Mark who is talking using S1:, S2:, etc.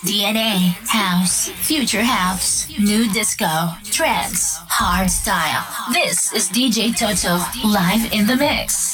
S1: DNA. House. Future house. New disco. Trance. Hard style. This is DJ Toto live. In the mix.